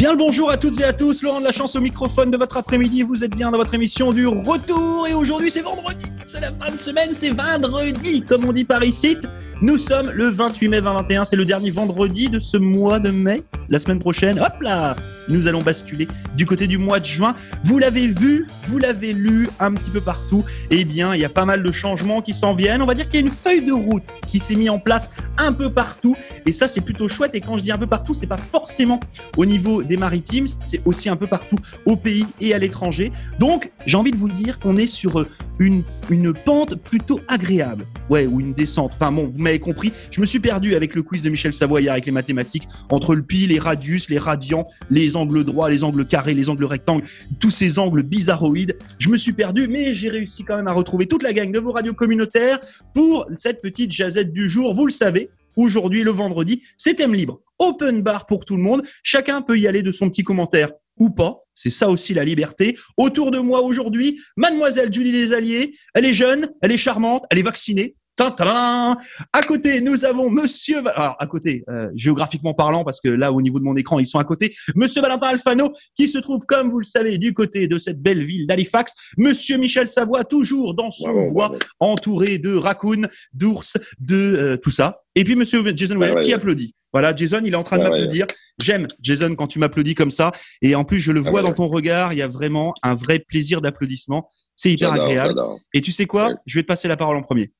Bien le bonjour à toutes et à tous, Laurent de la chance au microphone de votre après-midi, vous êtes bien dans votre émission du retour et aujourd'hui c'est vendredi, c'est la fin de semaine, c'est vendredi comme on dit par ici. Nous sommes le 28 mai 2021, c'est le dernier vendredi de ce mois de mai. La semaine prochaine, hop là, nous allons basculer du côté du mois de juin. Vous l'avez vu, vous l'avez lu un petit peu partout. Eh bien, il y a pas mal de changements qui s'en viennent. On va dire qu'il y a une feuille de route qui s'est mise en place un peu partout. Et ça, c'est plutôt chouette. Et quand je dis un peu partout, c'est pas forcément au niveau des maritimes, c'est aussi un peu partout au pays et à l'étranger. Donc, j'ai envie de vous dire qu'on est sur une, une pente plutôt agréable. Ouais, ou une descente. Enfin bon, vous m'avez compris. Je me suis perdu avec le quiz de Michel Savoyard avec les mathématiques entre le pi, les radius, les radians, les angles droits, les angles carrés, les angles rectangles, tous ces angles bizarroïdes. Je me suis perdu, mais j'ai réussi quand même à retrouver toute la gang de vos radios communautaires pour cette petite jazette du jour. Vous le savez, aujourd'hui, le vendredi, c'est thème libre. Open bar pour tout le monde. Chacun peut y aller de son petit commentaire ou pas. C'est ça aussi la liberté. Autour de moi aujourd'hui, mademoiselle Julie Desalliés. Elle est jeune, elle est charmante, elle est vaccinée. À côté, nous avons Monsieur. Alors, à côté, euh, géographiquement parlant, parce que là, au niveau de mon écran, ils sont à côté. Monsieur Valentin Alfano, qui se trouve, comme vous le savez, du côté de cette belle ville d'Halifax. Monsieur Michel Savoie, toujours dans son bois, entouré de raccoons, d'ours, de euh, tout ça. Et puis Monsieur Jason Well, qui applaudit. Voilà, Jason, il est en train de m'applaudir. J'aime, Jason, quand tu m'applaudis comme ça. Et en plus, je le ah vois dans ton regard, il y a vraiment un vrai plaisir d'applaudissement. C'est hyper agréable. Et tu sais quoi? Je vais te passer la parole en premier.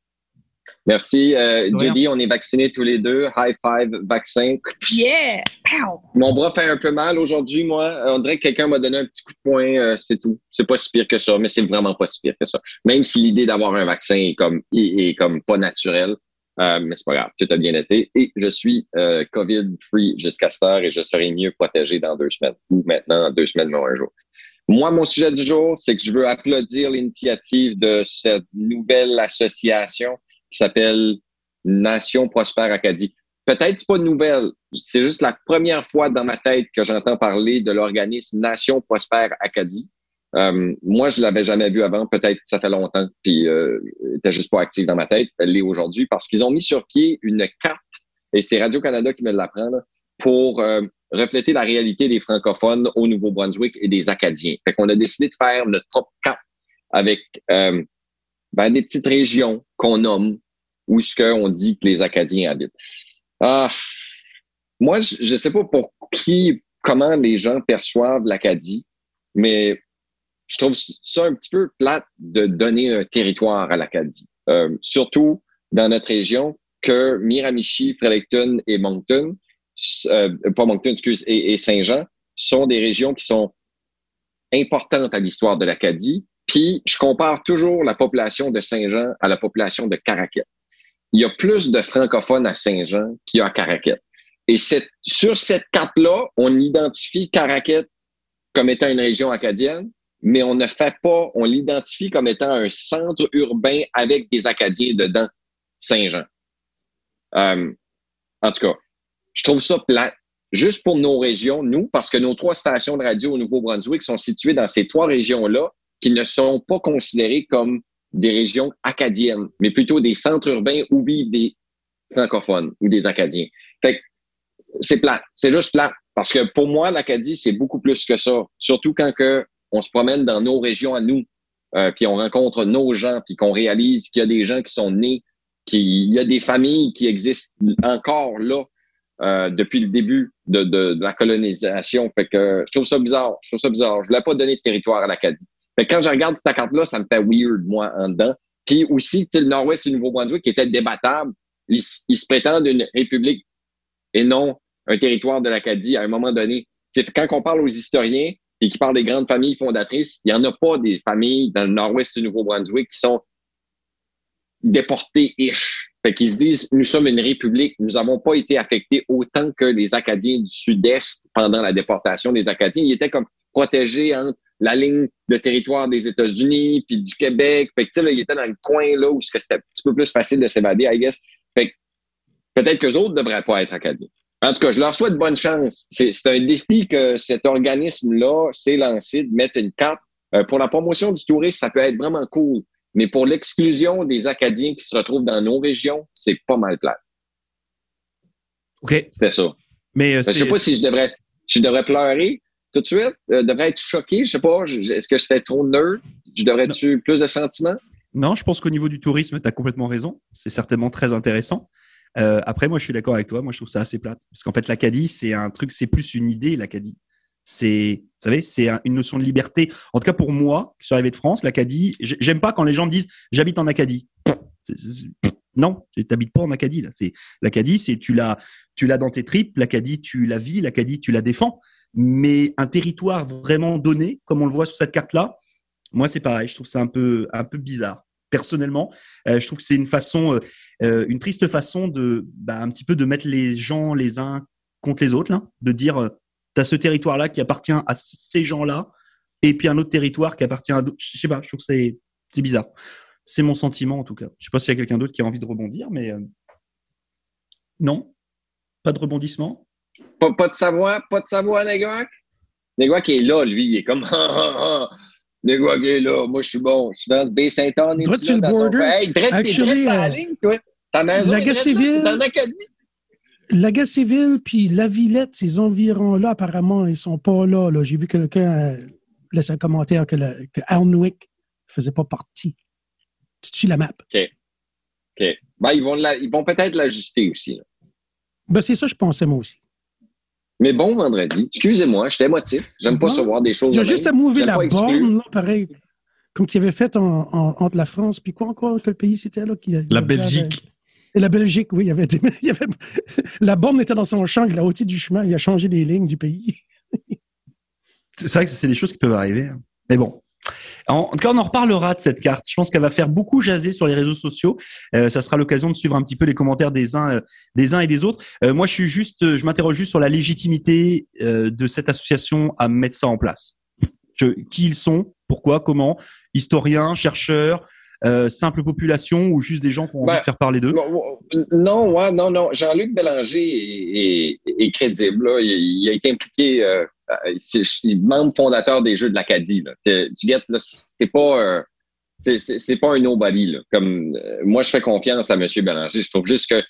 Merci. Euh, Judy, on est vaccinés tous les deux. High five, vaccin. Yeah! Mon bras fait un peu mal aujourd'hui, moi. Euh, on dirait que quelqu'un m'a donné un petit coup de poing, euh, c'est tout. C'est pas si pire que ça, mais c'est vraiment pas si pire que ça. Même si l'idée d'avoir un vaccin est comme, est, comme pas naturelle, euh, mais c'est pas grave, tout a bien été. Et je suis euh, COVID-free jusqu'à cette heure et je serai mieux protégé dans deux semaines. Ou maintenant, deux semaines, non un jour. Moi, mon sujet du jour, c'est que je veux applaudir l'initiative de cette nouvelle association qui s'appelle Nation Prospère Acadie. Peut-être pas nouvelle, c'est juste la première fois dans ma tête que j'entends parler de l'organisme Nation Prospère Acadie. Euh, moi, je l'avais jamais vu avant. Peut-être ça fait longtemps, puis euh, était juste pas actif dans ma tête. Elle l'est aujourd'hui parce qu'ils ont mis sur pied une carte, et c'est Radio Canada qui me l'apprend, pour euh, refléter la réalité des francophones au Nouveau-Brunswick et des Acadiens. Fait qu'on a décidé de faire notre propre carte avec euh, ben, des petites régions qu'on nomme où ce qu'on dit que les Acadiens habitent. Ah, moi, je ne sais pas pour qui, comment les gens perçoivent l'Acadie, mais je trouve ça un petit peu plate de donner un territoire à l'Acadie. Euh, surtout dans notre région que Miramichi, Fredericton et Moncton, euh, pas Moncton, excuse, et Saint-Jean sont des régions qui sont importantes à l'histoire de l'Acadie, puis, je compare toujours la population de Saint-Jean à la population de Caraquet. Il y a plus de francophones à Saint-Jean qu'il y a à Caraquet. Et sur cette carte-là, on identifie Caraquet comme étant une région acadienne, mais on ne fait pas, on l'identifie comme étant un centre urbain avec des Acadiens dedans, Saint-Jean. Euh, en tout cas, je trouve ça plat. Juste pour nos régions, nous, parce que nos trois stations de radio au Nouveau-Brunswick sont situées dans ces trois régions-là, qui ne sont pas considérés comme des régions acadiennes, mais plutôt des centres urbains où vivent des francophones ou des Acadiens. Fait c'est plat. C'est juste plat. Parce que pour moi, l'Acadie, c'est beaucoup plus que ça. Surtout quand que on se promène dans nos régions à nous, euh, puis on rencontre nos gens, puis qu'on réalise qu'il y a des gens qui sont nés, qu'il y a des familles qui existent encore là euh, depuis le début de, de, de, la colonisation. Fait que je trouve ça bizarre. Je trouve ça bizarre. Je voulais pas donner de territoire à l'Acadie quand je regarde cette carte-là, ça me fait weird, moi, en dedans. Puis aussi, le Nord-Ouest du Nouveau-Brunswick, qui était débattable, ils, se prétendent une république et non un territoire de l'Acadie à un moment donné. C'est quand on parle aux historiens et qui parlent des grandes familles fondatrices, il n'y en a pas des familles dans le nord-ouest du Nouveau-Brunswick qui sont déportées-ish. Fait qu'ils se disent, nous sommes une république, nous n'avons pas été affectés autant que les Acadiens du Sud-Est pendant la déportation des Acadiens. Ils étaient comme protégés entre la ligne de territoire des États-Unis, puis du Québec. Fait que, là, il était dans le coin là où c'était un petit peu plus facile de s'évader, I guess. Fait que peut-être qu'eux autres ne devraient pas être acadiens. En tout cas, je leur souhaite bonne chance. C'est un défi que cet organisme-là s'est lancé de mettre une carte. Euh, pour la promotion du tourisme, ça peut être vraiment cool. Mais pour l'exclusion des Acadiens qui se retrouvent dans nos régions, c'est pas mal plat. OK. C'est ça. Mais euh, je sais pas si je devrais Je devrais pleurer tout de suite? Euh, devrais être choqué? Je sais pas. Est-ce que je fais trop nerd? Je devrais-tu plus de sentiments? Non, je pense qu'au niveau du tourisme, tu as complètement raison. C'est certainement très intéressant. Euh, après, moi, je suis d'accord avec toi. Moi, je trouve ça assez plate. Parce qu'en fait, l'Acadie, c'est un truc, c'est plus une idée, l'Acadie. C'est, vous savez, c'est une notion de liberté. En tout cas, pour moi, qui suis arrivé de France, l'Acadie, j'aime pas quand les gens me disent j'habite en Acadie. Non, tu n'habites pas en Acadie. Là. C'est, L'Acadie, c'est tu l'as, tu l'as dans tes tripes. L'Acadie, tu la vis. L'Acadie, tu la défends. Mais un territoire vraiment donné, comme on le voit sur cette carte-là, moi, c'est pareil. Je trouve ça un peu, un peu bizarre. Personnellement, euh, je trouve que c'est une façon, euh, euh, une triste façon de, bah, un petit peu de mettre les gens les uns contre les autres, là, de dire, as ce territoire-là qui appartient à ces gens-là, et puis un autre territoire qui appartient à d'autres. Je sais pas. Je trouve que c'est, c'est bizarre. C'est mon sentiment en tout cas. Je sais pas s'il y a quelqu'un d'autre qui a envie de rebondir, mais non, pas de rebondissement. Pas, pas de savoir, pas de savoir, Negwak. Negwak est là, lui, il est comme Negwak est là, moi je suis bon. Je suis dans le Baie-Saint-Anne. Droit sur le border? Hey, Actually, t'es la euh, ligne, toi. Ta maison la civile. Dans l'Acadie. La guerre civile, puis la Villette, ces environs-là, apparemment, ils sont pas là. là. J'ai vu quelqu'un euh, laisser un commentaire que, le, que ne faisait pas partie. Tu tues la map. OK. OK. Ben, ils vont, ils vont peut-être l'ajuster aussi. Là. Ben, c'est ça, je pensais moi aussi. Mais bon vendredi. Excusez-moi, j'étais émotif. J'aime pas se voir des choses. Il y a juste à mouver la borne, là, pareil. Comme qu'il avait fait entre la France, puis quoi encore, quel pays c'était là? Qui, la Belgique. Et la Belgique, oui. Il y avait, il y avait... la borne était dans son champ, la hauteur du chemin. Il a changé les lignes du pays. c'est vrai que c'est des choses qui peuvent arriver. Hein. Mais bon, en, tout cas, on en reparlera de cette carte. Je pense qu'elle va faire beaucoup jaser sur les réseaux sociaux. Euh, ça sera l'occasion de suivre un petit peu les commentaires des uns, euh, des uns et des autres. Euh, moi, je suis juste, je m'interroge juste sur la légitimité de cette association à mettre ça en place. qui ils sont, pourquoi, comment, historiens, chercheurs, euh, simple population ou juste des gens qui ont envie de ben, faire parler d'eux? Non, ouais, non, non. Jean-Luc Bélanger est, crédible. Il, a été impliqué, euh, il est membre fondateur des Jeux de l'Acadie. Tu get, c'est pas, euh, c'est pas un nobody. Comme, euh, moi, je fais confiance à M. Bélanger. Je trouve juste que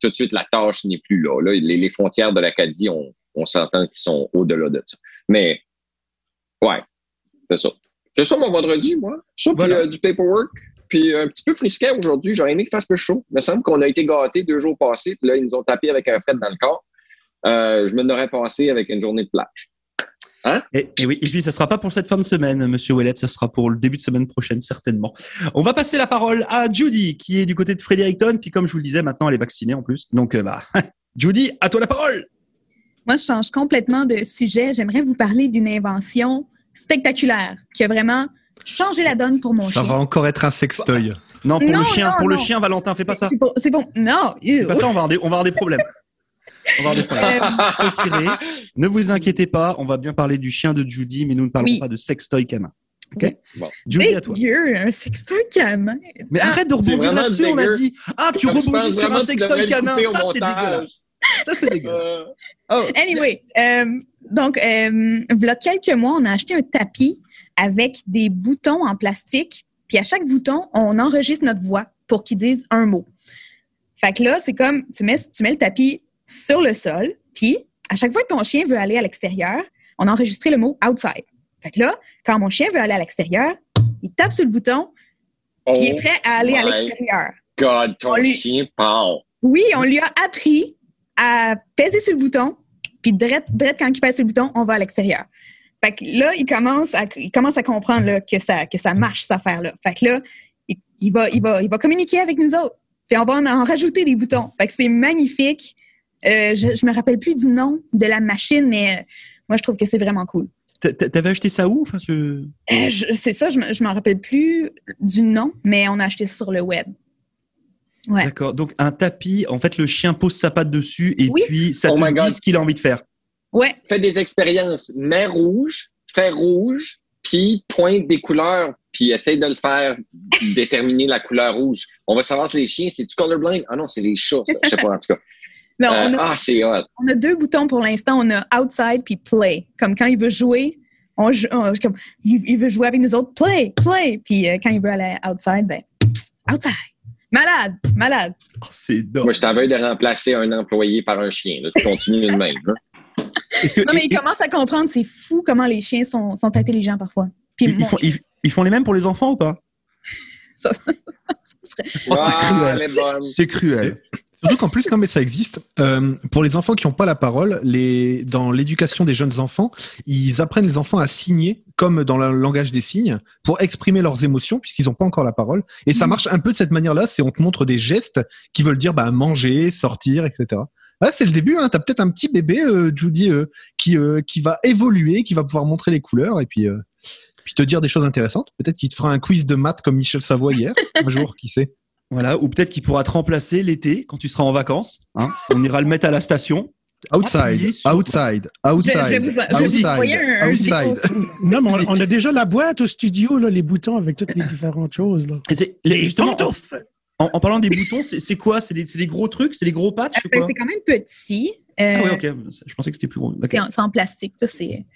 tout de suite, la tâche n'est plus là. là. Les, frontières de l'Acadie, on, on s'entend qu'ils sont au-delà de ça. Mais, ouais, c'est ça. C'est ça mon vendredi, moi. Ça, puis euh, du paperwork. Puis un petit peu frisquet aujourd'hui. J'aurais aimé qu'il fasse plus chaud. Il me semble qu'on a été gâtés deux jours passés. Puis là, ils nous ont tapé avec un fret dans le corps. Euh, je me l'aurais passé avec une journée de plage. Hein? Et, oui, et puis ça sera pas pour cette fin de semaine, Monsieur Ouellet, ça sera pour le début de semaine prochaine, certainement. On va passer la parole à Judy, qui est du côté de Fredericton, puis comme je vous le disais, maintenant elle est vaccinée en plus. Donc, euh, bah, Judy, à toi la parole! Moi, je change complètement de sujet. J'aimerais vous parler d'une invention spectaculaire qui a vraiment changé la donne pour mon chien. Ça va encore être un sextoy. Non, pour le chien, pour le chien, Valentin, fais pas ça. C'est bon, Non. Pas ça, on va avoir des, on va avoir des problèmes. On va avoir des problèmes. Ne vous inquiétez pas, on va bien parler du chien de Judy, mais nous ne parlons pas de sextoy canin. OK? Bon. Judy, à toi. Dieu, un sextoy canin. Mais arrête de rebondir là-dessus, on a dit. Ah, tu rebondis sur un sextoy canin. Ça, c'est dégueulasse. Ça, c'est dégueulasse. Oh. Anyway, euh, donc, euh, il y a quelques mois, on a acheté un tapis avec des boutons en plastique. Puis à chaque bouton, on enregistre notre voix pour qu'il dise un mot. Fait que là, c'est comme tu mets, tu mets le tapis sur le sol, puis à chaque fois que ton chien veut aller à l'extérieur, on a enregistré le mot outside. Fait que là, quand mon chien veut aller à l'extérieur, il tape sur le bouton, puis il est oh prêt à aller à l'extérieur. God, ton chien parle. Oui, on lui a appris à peser sur le bouton, puis direct, quand il pèse sur le bouton, on va à l'extérieur. Fait que là, il commence à, il commence à comprendre que, ça, que ça marche, cette affaire-là. Fait que là, il, va, il, va, il va communiquer avec nous autres. Puis on va en, rajouter des boutons. Fait que c'est magnifique. Euh, je, je me rappelle plus du nom de la machine, mais euh, moi, je trouve que c'est vraiment cool. T'avais acheté ça où? Enfin, euh, c'est ça, je ne m'en rappelle plus du nom, mais on a acheté ça sur le web. D'accord. Donc un tapis, en fait, le chien pose sa patte dessus et puis ça oh te dit ce qu'il a envie de faire. Ouais. Fais des expériences. Mets rouge, fais rouge, puis pointe des couleurs, puis essaye de le faire déterminer la couleur rouge. On va savoir si les chiens, c'est du colorblind? Ah non, c'est les chats. Ça. Je sais pas en tout cas. Non, on a, ah, c'est hot. On a deux boutons pour l'instant. On a outside puis play. Comme quand il veut jouer, on, comme, il, veut jouer avec nous autres, play, play. Puis euh, quand il veut aller outside, ben, outside. Malade, malade. Oh, c'est Moi, je t'avais de remplacer un employé par un chien. Là. Tu continues de même. Hein? Que Non, mais et- ils commencent à comprendre, c'est fou comment les chiens sont, sont intelligents parfois. Puis ils, font, ils- ils font les mêmes pour les enfants ou pas? Ça- ça serait- Oh, c'est cruel. C'est cruel. Surtout qu'en plus, non mais ça existe. Euh, pour les enfants qui n'ont pas la parole, les, dans l'éducation des jeunes enfants, ils apprennent les enfants à signer comme dans le langage des signes pour exprimer leurs émotions puisqu'ils n'ont pas encore la parole. Et ça Mhm. marche un peu de cette manière-là. C'est on te montre des gestes qui veulent dire bah, manger, sortir, etc. Ah, c'est le début. Hein. T'as peut-être un petit bébé, euh, Judy, euh, qui euh, qui va évoluer, qui va pouvoir montrer les couleurs et puis euh, puis te dire des choses intéressantes. Peut-être qu'il te fera un quiz de maths comme Michel Savoie hier, un jour, qui sait. Voilà, ou peut-être qu'il pourra te remplacer l'été quand tu seras en vacances. hein. On ira le mettre à la station. Outside, sur- outside, je outside, je vous outside, outside. Non, mais on, on a déjà la boîte au studio, là, les boutons avec toutes les différentes choses. Là. Les- justement, en, pantoufles! en- en parlant des boutons, c'est quoi? C'est des, gros trucs C'est des gros patchs Euh, c'est quand même petit. Euh, Ah oui, ok. Je pensais que c'était plus gros. C'est en, c'est en plastique. Ça, c'est,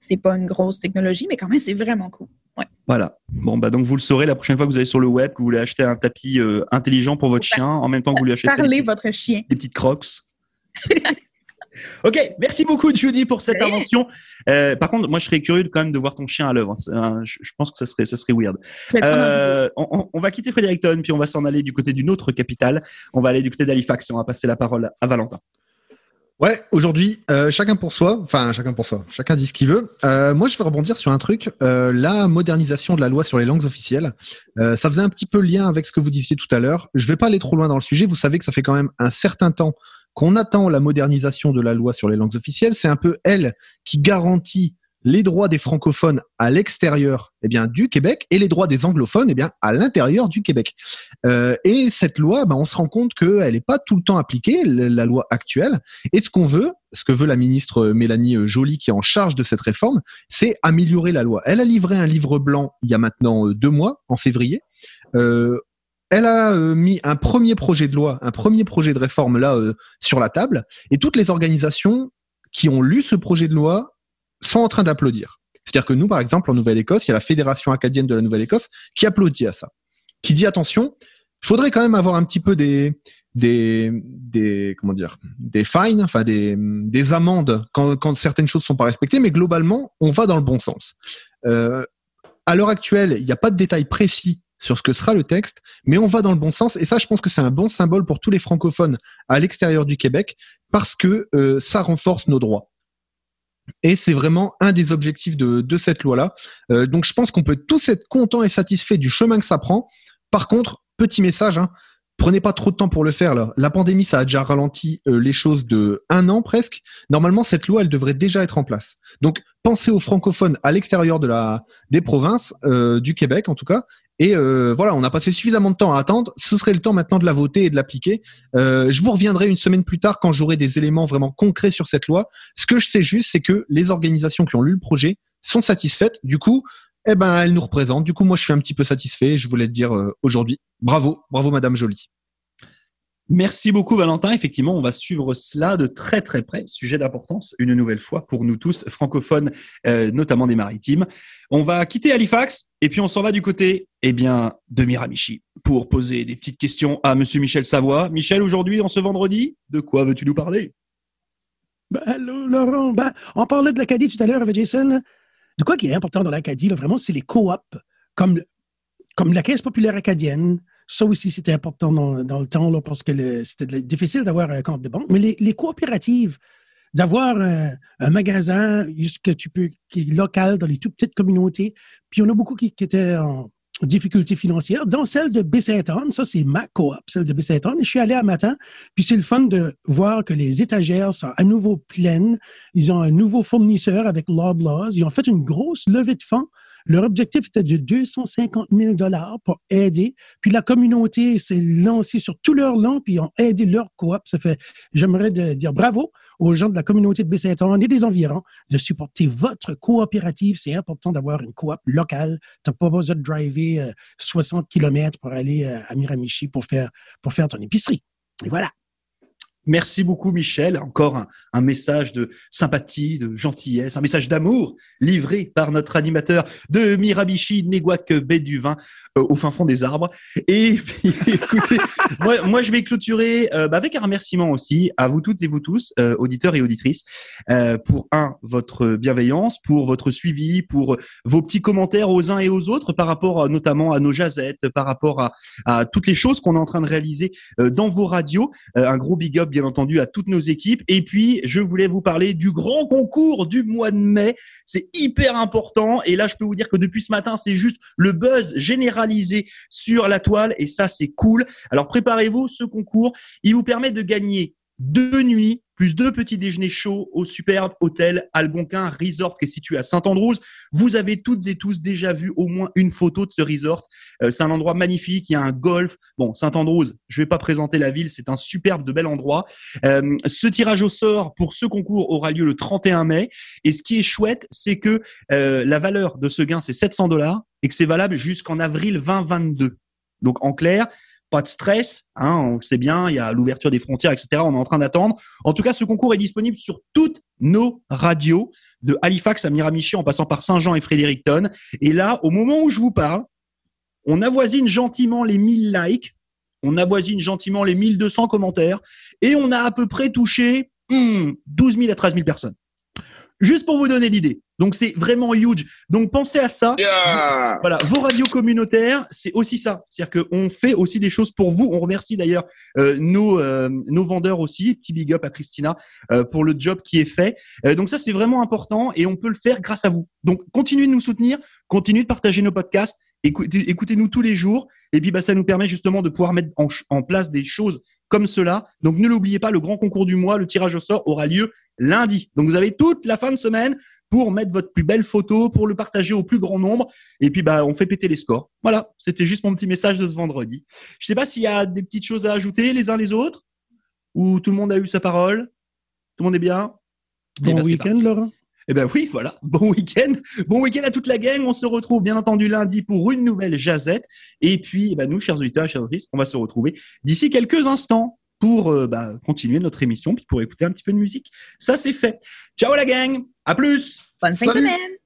c'est pas une grosse technologie, mais quand même, c'est vraiment cool. Ouais. Voilà. Bon, bah donc vous le saurez la prochaine fois que vous allez sur le web, que vous voulez acheter un tapis euh, intelligent pour votre chien, en même temps que vous lui achetez Parlez des, votre chien. des petites crocs. ok, merci beaucoup Judy pour cette invention. Euh, par contre, moi je serais curieux quand même de voir ton chien à l'œuvre. Je, pense que ça serait, ça serait weird. Euh, on, on- on va quitter Fredericton, puis on va s'en aller du côté d'une autre capitale. On va aller du côté d'Halifax et on va passer la parole à Valentin. Ouais, aujourd'hui, euh, chacun pour soi, enfin chacun pour soi, chacun dit ce qu'il veut. Euh, moi, je vais rebondir sur un truc, euh, la modernisation de la loi sur les langues officielles. Euh, ça faisait un petit peu lien avec ce que vous disiez tout à l'heure. Je vais pas aller trop loin dans le sujet. Vous savez que ça fait quand même un certain temps qu'on attend la modernisation de la loi sur les langues officielles. C'est un peu elle qui garantit les droits des francophones à l'extérieur eh bien, du Québec et les droits des anglophones eh bien, à l'intérieur du Québec. Euh, et cette loi, ben, on se rend compte qu'elle n'est pas tout le temps appliquée, la loi actuelle. Et ce qu'on veut, ce que veut la ministre Mélanie Joly qui est en charge de cette réforme, c'est améliorer la loi. Elle a livré un livre blanc il y a maintenant euh, deux mois, en février. Euh, elle a euh, mis un premier projet de loi, un premier projet de réforme là euh, sur la table, et toutes les organisations qui ont lu ce projet de loi sont en train d'applaudir. C'est-à-dire que nous, par exemple, en Nouvelle-Écosse, il y a la Fédération acadienne de la Nouvelle-Écosse qui applaudit à ça, qui dit attention, faudrait quand même avoir un petit peu des des des comment dire des fines, enfin des des amendes quand quand certaines choses sont pas respectées, mais globalement, on va dans le bon sens. Euh, à l'heure actuelle, il n'y a pas de détails précis sur ce que sera le texte, mais on va dans le bon sens. Et ça, je pense que c'est un bon symbole pour tous les francophones à l'extérieur du Québec parce que euh, ça renforce nos droits. Et c'est vraiment un des objectifs de, cette loi-là. Euh, donc je pense qu'on peut tous être contents et satisfaits du chemin que ça prend. Par contre, petit message, hein, prenez pas trop de temps pour le faire. La pandémie, ça a déjà ralenti euh, les choses de un an presque. Normalement, cette loi, elle devrait déjà être en place. Donc pensez aux francophones à l'extérieur des provinces euh, du Québec, en tout cas. Et euh, voilà, on a passé suffisamment de temps à attendre. Ce serait le temps maintenant de la voter et de l'appliquer. Euh, je vous reviendrai une semaine plus tard quand j'aurai des éléments vraiment concrets sur cette loi. Ce que je sais juste, c'est que les organisations qui ont lu le projet sont satisfaites. Du coup, eh ben, elles nous représentent. Du coup, moi, je suis un petit peu satisfait. Je voulais le dire euh, aujourd'hui. Bravo, bravo, Madame Jolie. Merci beaucoup Valentin. Effectivement, on va suivre cela de très très près. Sujet d'importance, une nouvelle fois pour nous tous francophones, euh, notamment des maritimes. On va quitter Halifax et puis on s'en va du côté, eh bien, de Miramichi pour poser des petites questions à Monsieur Michel Savoie. Michel, aujourd'hui, en ce vendredi, de quoi veux-tu nous parler? Ben, allô, Laurent. Ben, on parlait de l'Acadie tout à l'heure avec Jason. De quoi qui est important dans l'Acadie, vraiment, c'est les coops, comme, comme la Caisse populaire acadienne. Ça aussi, c'était important dans, dans le temps, là, parce que c'était difficile d'avoir un compte de banque. Mais les coopératives, d'avoir un, un magasin que tu peux, qui est local dans les toutes petites communautés. Puis il y en a beaucoup qui, étaient en difficulté financière. Dans celle de Baie-Saint-Anne, ça c'est ma coop, celle de Baie-Saint-Anne. Je suis allé à matin, puis c'est le fun de voir que les étagères sont à nouveau pleines. Ils ont un nouveau fournisseur avec Loblaws. Ils ont fait une grosse levée de fonds. Leur objectif était de 250 000 dollars pour aider. Puis la communauté s'est lancée sur tout leur long, puis ont aidé leur coop. Ça fait, j'aimerais dire bravo aux gens de la communauté de Baie-Saint-Anne et des environs de supporter votre coopérative. C'est important d'avoir une coop locale. Tu n'as pas besoin de driver euh, 60 km pour aller euh, à Miramichi pour faire, pour faire ton épicerie. Et voilà. Merci beaucoup, Michel. Encore un, un, message de sympathie, de gentillesse, un message d'amour livré par notre animateur de Mirabishi, Negwak Béduvin, euh, au fin fond des arbres. Et puis, écoutez, moi, moi, je vais clôturer euh, bah, avec un remerciement aussi à vous toutes et vous tous, euh, auditeurs et auditrices, euh, pour un, votre bienveillance, pour votre suivi, pour vos petits commentaires aux uns et aux autres par rapport notamment à nos jazettes, par rapport à, à toutes les choses qu'on est en train de réaliser dans vos radios. un gros big up, bien entendu, à toutes nos équipes. Et puis, je voulais vous parler du grand concours du mois de mai. C'est hyper important. Et là, je peux vous dire que depuis ce matin, c'est juste le buzz généralisé sur la toile. Et ça, c'est cool. Alors, préparez-vous. Ce concours, il vous permet de gagner deux nuits plus deux petits déjeuners chauds au superbe hôtel Algonquin Resort qui est situé à Saint-Andrews. Vous avez toutes et tous déjà vu au moins une photo de ce resort. Euh, c'est un endroit magnifique, il y a un golf. Bon, Saint-Andrews, je vais pas présenter la ville, c'est un superbe de bel endroit. Euh, ce tirage au sort pour ce concours aura lieu le 31 mai. Et ce qui est chouette, c'est que euh, la valeur de ce gain, c'est 700 dollars et que c'est valable jusqu'en avril 2022. Donc en clair, pas de stress, hein, on sait bien, il y a l'ouverture des frontières, etc. On est en train d'attendre. En tout cas, ce concours est disponible sur toutes nos radios, de Halifax à Miramichi, en passant par Saint-Jean et Fredericton. Et là, au moment où je vous parle, on avoisine gentiment les 1000 likes, on avoisine gentiment les 1200 commentaires, et on a à peu près touché 12 hmm, 000 à 13 000 personnes. Juste pour vous donner l'idée. Donc c'est vraiment huge. Donc pensez à ça. Voilà, vos radios communautaires, c'est aussi ça. C'est-à-dire qu'on fait aussi des choses pour vous. On remercie d'ailleurs euh, nos euh, nos vendeurs aussi. Petit big up à Christina euh, pour le job qui est fait. Euh, donc ça c'est vraiment important et on peut le faire grâce à vous. Donc continuez de nous soutenir, continuez de partager nos podcasts, écoutez, écoutez-nous tous les jours et puis bah ça nous permet justement de pouvoir mettre en, en place des choses comme cela. Donc ne l'oubliez pas, le grand concours du mois, le tirage au sort aura lieu lundi. Donc vous avez toute la fin de semaine pour mettre votre plus belle photo, pour le partager au plus grand nombre. Et puis, bah, on fait péter les scores. Voilà. C'était juste mon petit message de ce vendredi. Je sais pas s'il y a des petites choses à ajouter les uns les autres ou tout le monde a eu sa parole? Tout le monde est bien? Bon ben, week-end, Laurent. Eh ben oui, voilà. Bon week-end. Bon week-end à toute la gang. On se retrouve bien entendu lundi pour une nouvelle jazette. Et puis, eh ben, nous, chers auditeurs chers auditrices, on va se retrouver d'ici quelques instants pour euh, bah, continuer notre émission, puis pour écouter un petit peu de musique. Ça, c'est fait. Ciao la gang, à plus. Bonne fin de semaine.